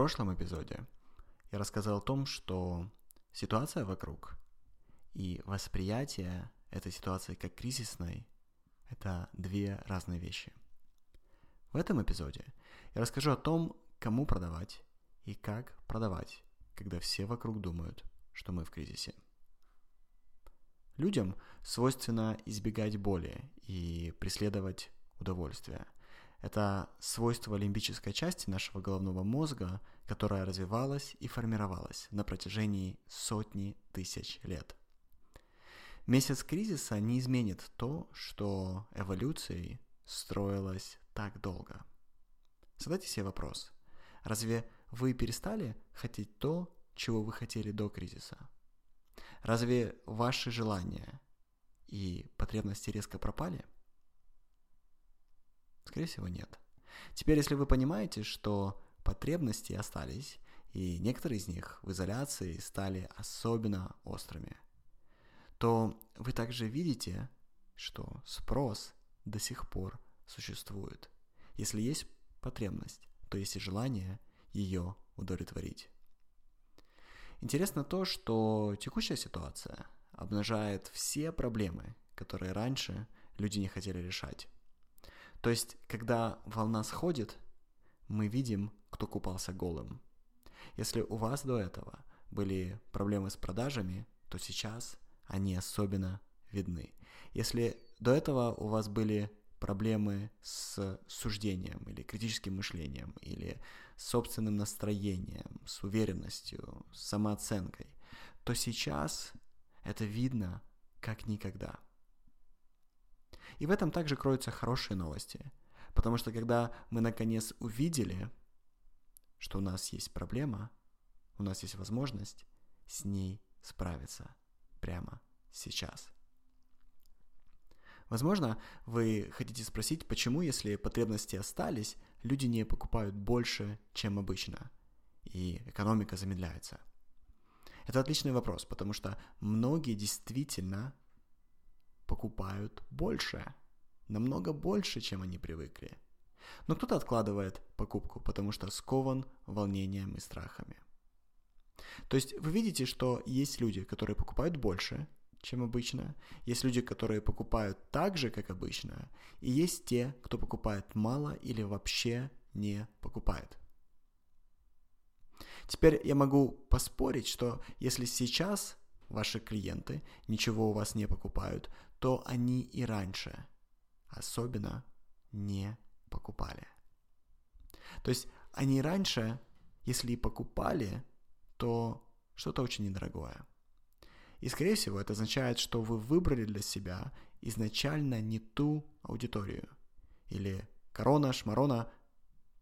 прошлом эпизоде я рассказал о том, что ситуация вокруг и восприятие этой ситуации как кризисной – это две разные вещи. В этом эпизоде я расскажу о том, кому продавать и как продавать, когда все вокруг думают, что мы в кризисе. Людям свойственно избегать боли и преследовать удовольствие. Это свойство лимбической части нашего головного мозга, которая развивалась и формировалась на протяжении сотни тысяч лет. Месяц кризиса не изменит то, что эволюцией строилось так долго. Задайте себе вопрос. Разве вы перестали хотеть то, чего вы хотели до кризиса? Разве ваши желания и потребности резко пропали? Скорее всего, нет. Теперь, если вы понимаете, что потребности остались, и некоторые из них в изоляции стали особенно острыми, то вы также видите, что спрос до сих пор существует. Если есть потребность, то есть и желание ее удовлетворить. Интересно то, что текущая ситуация обнажает все проблемы, которые раньше люди не хотели решать. То есть, когда волна сходит, мы видим, кто купался голым. Если у вас до этого были проблемы с продажами, то сейчас они особенно видны. Если до этого у вас были проблемы с суждением или критическим мышлением, или собственным настроением, с уверенностью, с самооценкой, то сейчас это видно как никогда. И в этом также кроются хорошие новости, потому что когда мы наконец увидели, что у нас есть проблема, у нас есть возможность с ней справиться прямо сейчас – Возможно, вы хотите спросить, почему, если потребности остались, люди не покупают больше, чем обычно, и экономика замедляется. Это отличный вопрос, потому что многие действительно покупают больше, намного больше, чем они привыкли. Но кто-то откладывает покупку, потому что скован волнением и страхами. То есть вы видите, что есть люди, которые покупают больше, чем обычно. Есть люди, которые покупают так же, как обычно. И есть те, кто покупает мало или вообще не покупает. Теперь я могу поспорить, что если сейчас ваши клиенты ничего у вас не покупают, то они и раньше особенно не покупали. То есть они раньше, если и покупали, то что-то очень недорогое. И, скорее всего, это означает, что вы выбрали для себя изначально не ту аудиторию. Или корона, шмарона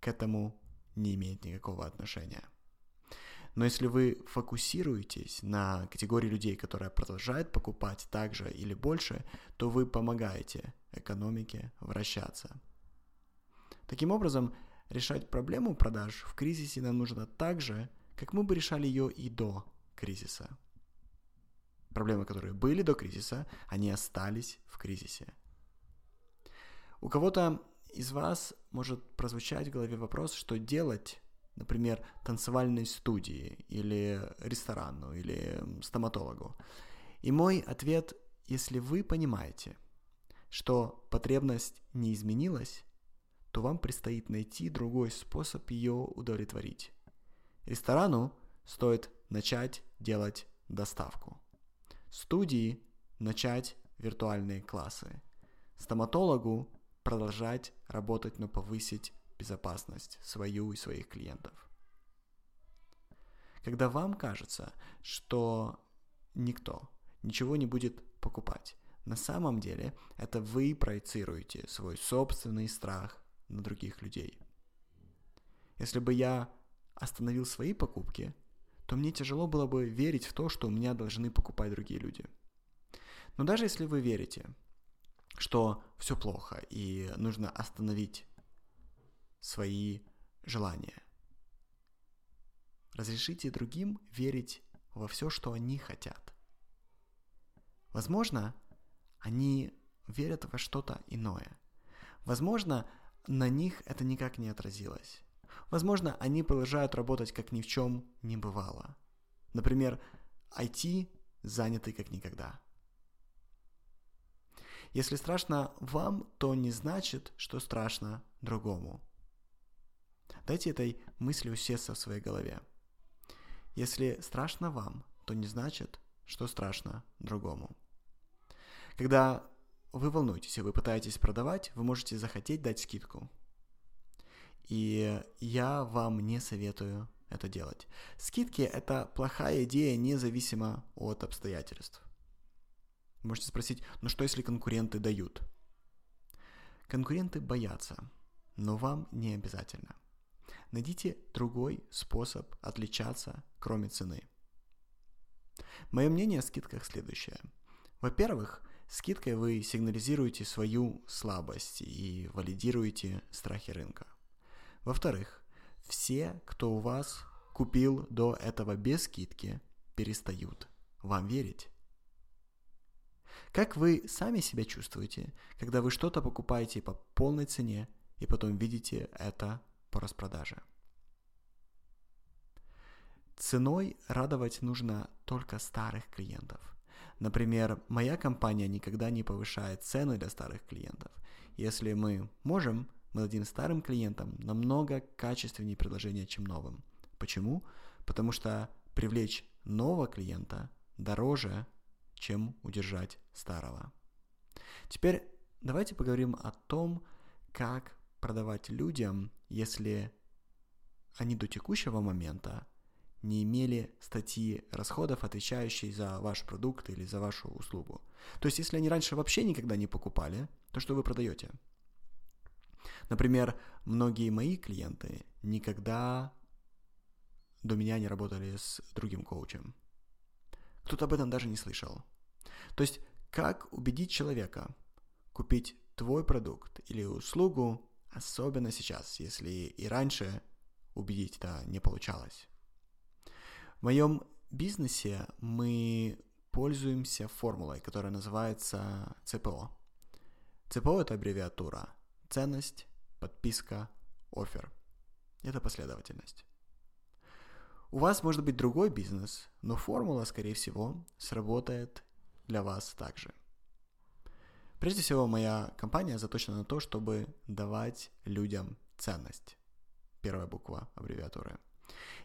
к этому не имеет никакого отношения. Но если вы фокусируетесь на категории людей, которые продолжают покупать так же или больше, то вы помогаете экономике вращаться. Таким образом, решать проблему продаж в кризисе нам нужно так же, как мы бы решали ее и до кризиса. Проблемы, которые были до кризиса, они остались в кризисе. У кого-то из вас может прозвучать в голове вопрос, что делать, например, танцевальной студии или ресторану или стоматологу. И мой ответ, если вы понимаете, что потребность не изменилась, то вам предстоит найти другой способ ее удовлетворить. Ресторану стоит начать делать доставку студии начать виртуальные классы, стоматологу продолжать работать, но повысить безопасность свою и своих клиентов. Когда вам кажется, что никто ничего не будет покупать, на самом деле это вы проецируете свой собственный страх на других людей. Если бы я остановил свои покупки, то мне тяжело было бы верить в то, что у меня должны покупать другие люди. Но даже если вы верите, что все плохо и нужно остановить свои желания, разрешите другим верить во все, что они хотят. Возможно, они верят во что-то иное. Возможно, на них это никак не отразилось. Возможно, они продолжают работать как ни в чем не бывало. Например, IT заняты как никогда. Если страшно вам, то не значит, что страшно другому. Дайте этой мысли усесться в своей голове. Если страшно вам, то не значит, что страшно другому. Когда вы волнуетесь и вы пытаетесь продавать, вы можете захотеть дать скидку. И я вам не советую это делать. Скидки – это плохая идея независимо от обстоятельств. Можете спросить, ну что если конкуренты дают? Конкуренты боятся, но вам не обязательно. Найдите другой способ отличаться, кроме цены. Мое мнение о скидках следующее. Во-первых, скидкой вы сигнализируете свою слабость и валидируете страхи рынка. Во-вторых, все, кто у вас купил до этого без скидки, перестают вам верить. Как вы сами себя чувствуете, когда вы что-то покупаете по полной цене и потом видите это по распродаже? Ценой радовать нужно только старых клиентов. Например, моя компания никогда не повышает цены для старых клиентов. Если мы можем, мы дадим старым клиентам намного качественнее предложения, чем новым. Почему? Потому что привлечь нового клиента дороже, чем удержать старого. Теперь давайте поговорим о том, как продавать людям, если они до текущего момента не имели статьи расходов, отвечающие за ваш продукт или за вашу услугу. То есть, если они раньше вообще никогда не покупали, то что вы продаете? Например, многие мои клиенты никогда до меня не работали с другим коучем. Кто-то об этом даже не слышал. То есть, как убедить человека купить твой продукт или услугу, особенно сейчас, если и раньше убедить это не получалось. В моем бизнесе мы пользуемся формулой, которая называется ЦПО. ЦПО – это аббревиатура ценность, подписка, офер. Это последовательность. У вас может быть другой бизнес, но формула, скорее всего, сработает для вас также. Прежде всего, моя компания заточена на то, чтобы давать людям ценность. Первая буква аббревиатуры.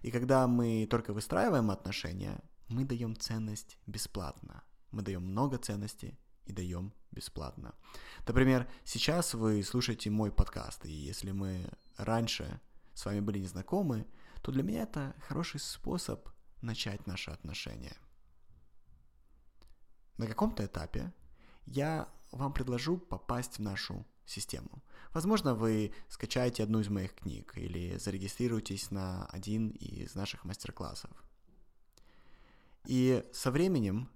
И когда мы только выстраиваем отношения, мы даем ценность бесплатно. Мы даем много ценности и даем бесплатно. Например, сейчас вы слушаете мой подкаст, и если мы раньше с вами были не знакомы, то для меня это хороший способ начать наши отношения. На каком-то этапе я вам предложу попасть в нашу систему. Возможно, вы скачаете одну из моих книг или зарегистрируетесь на один из наших мастер-классов. И со временем,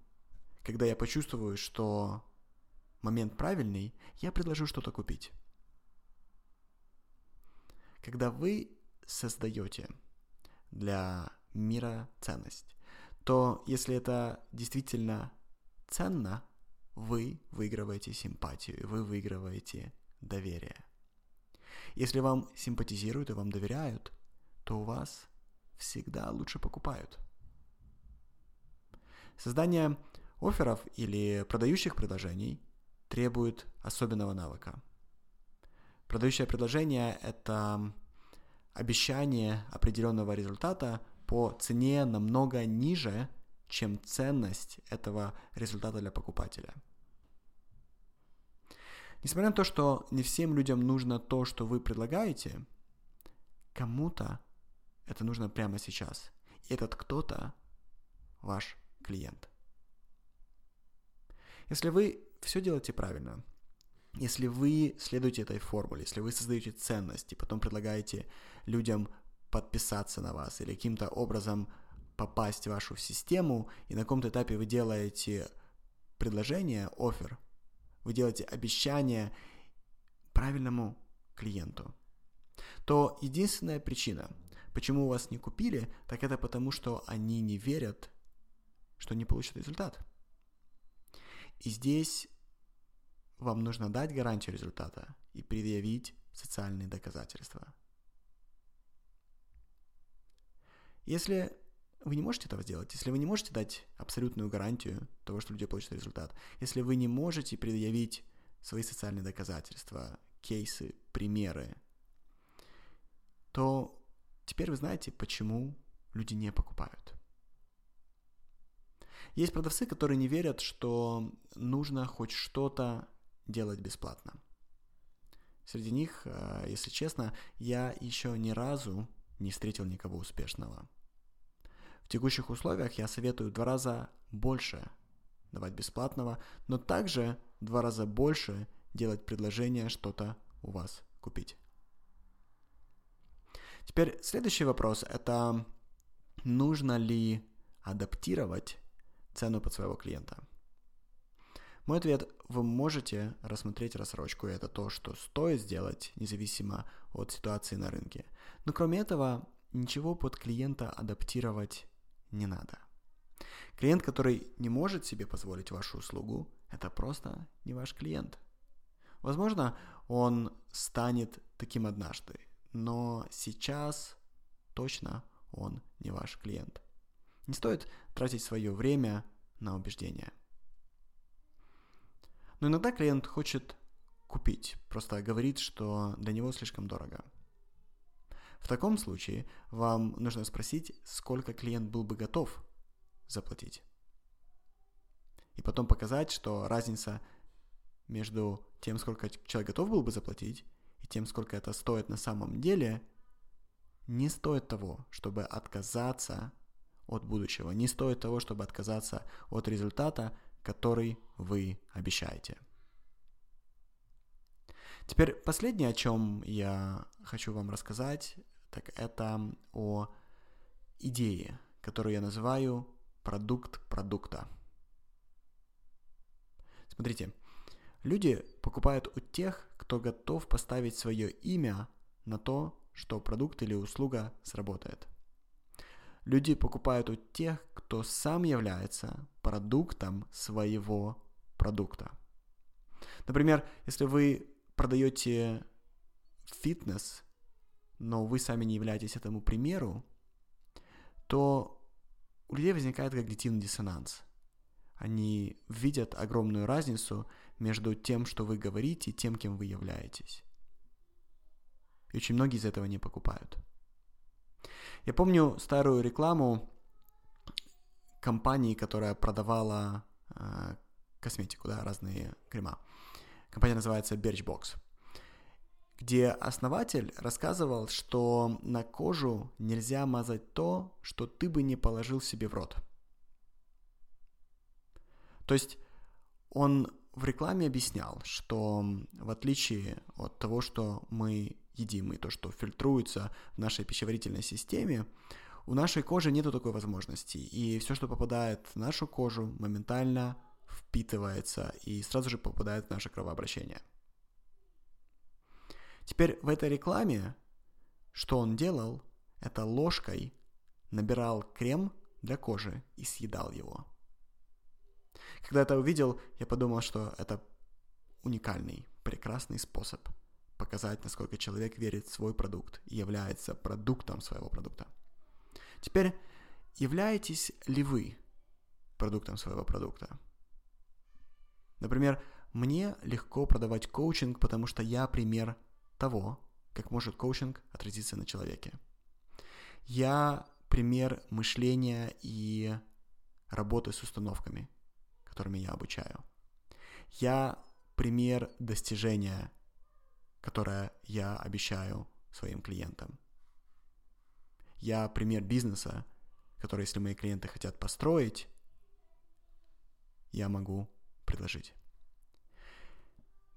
когда я почувствую, что момент правильный, я предложу что-то купить. Когда вы создаете для мира ценность, то если это действительно ценно, вы выигрываете симпатию, вы выигрываете доверие. Если вам симпатизируют и вам доверяют, то у вас всегда лучше покупают. Создание офферов или продающих предложений требует особенного навыка. Продающее предложение – это обещание определенного результата по цене намного ниже, чем ценность этого результата для покупателя. Несмотря на то, что не всем людям нужно то, что вы предлагаете, кому-то это нужно прямо сейчас. И этот кто-то ваш клиент. Если вы все делаете правильно, если вы следуете этой формуле, если вы создаете ценность и потом предлагаете людям подписаться на вас или каким-то образом попасть в вашу систему, и на каком-то этапе вы делаете предложение, офер, вы делаете обещание правильному клиенту, то единственная причина, почему вас не купили, так это потому, что они не верят, что не получат результат. И здесь вам нужно дать гарантию результата и предъявить социальные доказательства. Если вы не можете этого сделать, если вы не можете дать абсолютную гарантию того, что люди получат результат, если вы не можете предъявить свои социальные доказательства, кейсы, примеры, то теперь вы знаете, почему люди не покупают. Есть продавцы, которые не верят, что нужно хоть что-то делать бесплатно. Среди них, э, если честно, я еще ни разу не встретил никого успешного. В текущих условиях я советую два раза больше давать бесплатного, но также два раза больше делать предложение что-то у вас купить. Теперь следующий вопрос – это нужно ли адаптировать цену под своего клиента? Мой ответ – вы можете рассмотреть рассрочку, и это то, что стоит сделать, независимо от ситуации на рынке. Но кроме этого, ничего под клиента адаптировать не надо. Клиент, который не может себе позволить вашу услугу, это просто не ваш клиент. Возможно, он станет таким однажды, но сейчас точно он не ваш клиент. Не стоит тратить свое время на убеждения. Но иногда клиент хочет купить, просто говорит, что для него слишком дорого. В таком случае вам нужно спросить, сколько клиент был бы готов заплатить. И потом показать, что разница между тем, сколько человек готов был бы заплатить, и тем, сколько это стоит на самом деле, не стоит того, чтобы отказаться от будущего, не стоит того, чтобы отказаться от результата, который вы обещаете. Теперь последнее, о чем я хочу вам рассказать, так это о идее, которую я называю продукт продукта. Смотрите, люди покупают у тех, кто готов поставить свое имя на то, что продукт или услуга сработает. Люди покупают у тех, кто сам является продуктом своего продукта. Например, если вы продаете фитнес, но вы сами не являетесь этому примеру, то у людей возникает когнитивный диссонанс. Они видят огромную разницу между тем, что вы говорите, и тем, кем вы являетесь. И очень многие из этого не покупают. Я помню старую рекламу компании, которая продавала э, косметику, да, разные крема. Компания называется Birchbox, где основатель рассказывал, что на кожу нельзя мазать то, что ты бы не положил себе в рот. То есть он в рекламе объяснял, что в отличие от того, что мы едим и то, что фильтруется в нашей пищеварительной системе, у нашей кожи нет такой возможности, и все, что попадает в нашу кожу, моментально впитывается и сразу же попадает в наше кровообращение. Теперь в этой рекламе, что он делал, это ложкой набирал крем для кожи и съедал его. Когда это увидел, я подумал, что это уникальный, прекрасный способ показать, насколько человек верит в свой продукт и является продуктом своего продукта. Теперь, являетесь ли вы продуктом своего продукта? Например, мне легко продавать коучинг, потому что я пример того, как может коучинг отразиться на человеке. Я пример мышления и работы с установками, которыми я обучаю. Я пример достижения, которое я обещаю своим клиентам. Я пример бизнеса, который, если мои клиенты хотят построить, я могу предложить.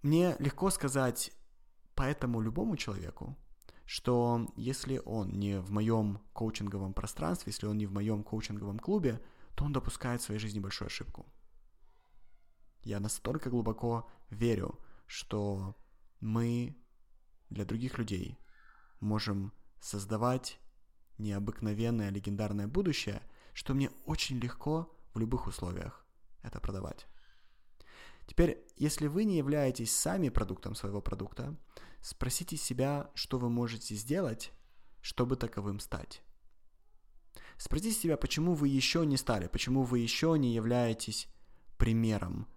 Мне легко сказать поэтому любому человеку, что если он не в моем коучинговом пространстве, если он не в моем коучинговом клубе, то он допускает в своей жизни большую ошибку. Я настолько глубоко верю, что мы для других людей можем создавать необыкновенное легендарное будущее, что мне очень легко в любых условиях это продавать. Теперь, если вы не являетесь сами продуктом своего продукта, спросите себя, что вы можете сделать, чтобы таковым стать. Спросите себя, почему вы еще не стали, почему вы еще не являетесь примером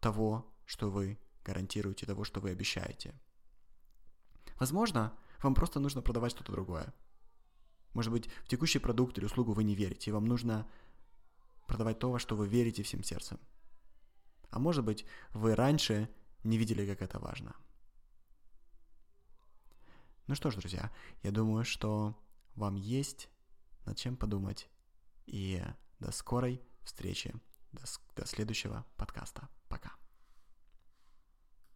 того, что вы гарантируете, того, что вы обещаете. Возможно, вам просто нужно продавать что-то другое. Может быть, в текущий продукт или услугу вы не верите, и вам нужно продавать то, во что вы верите всем сердцем. А может быть, вы раньше не видели, как это важно. Ну что ж, друзья, я думаю, что вам есть над чем подумать. И до скорой встречи, до, до следующего подкаста. Пока.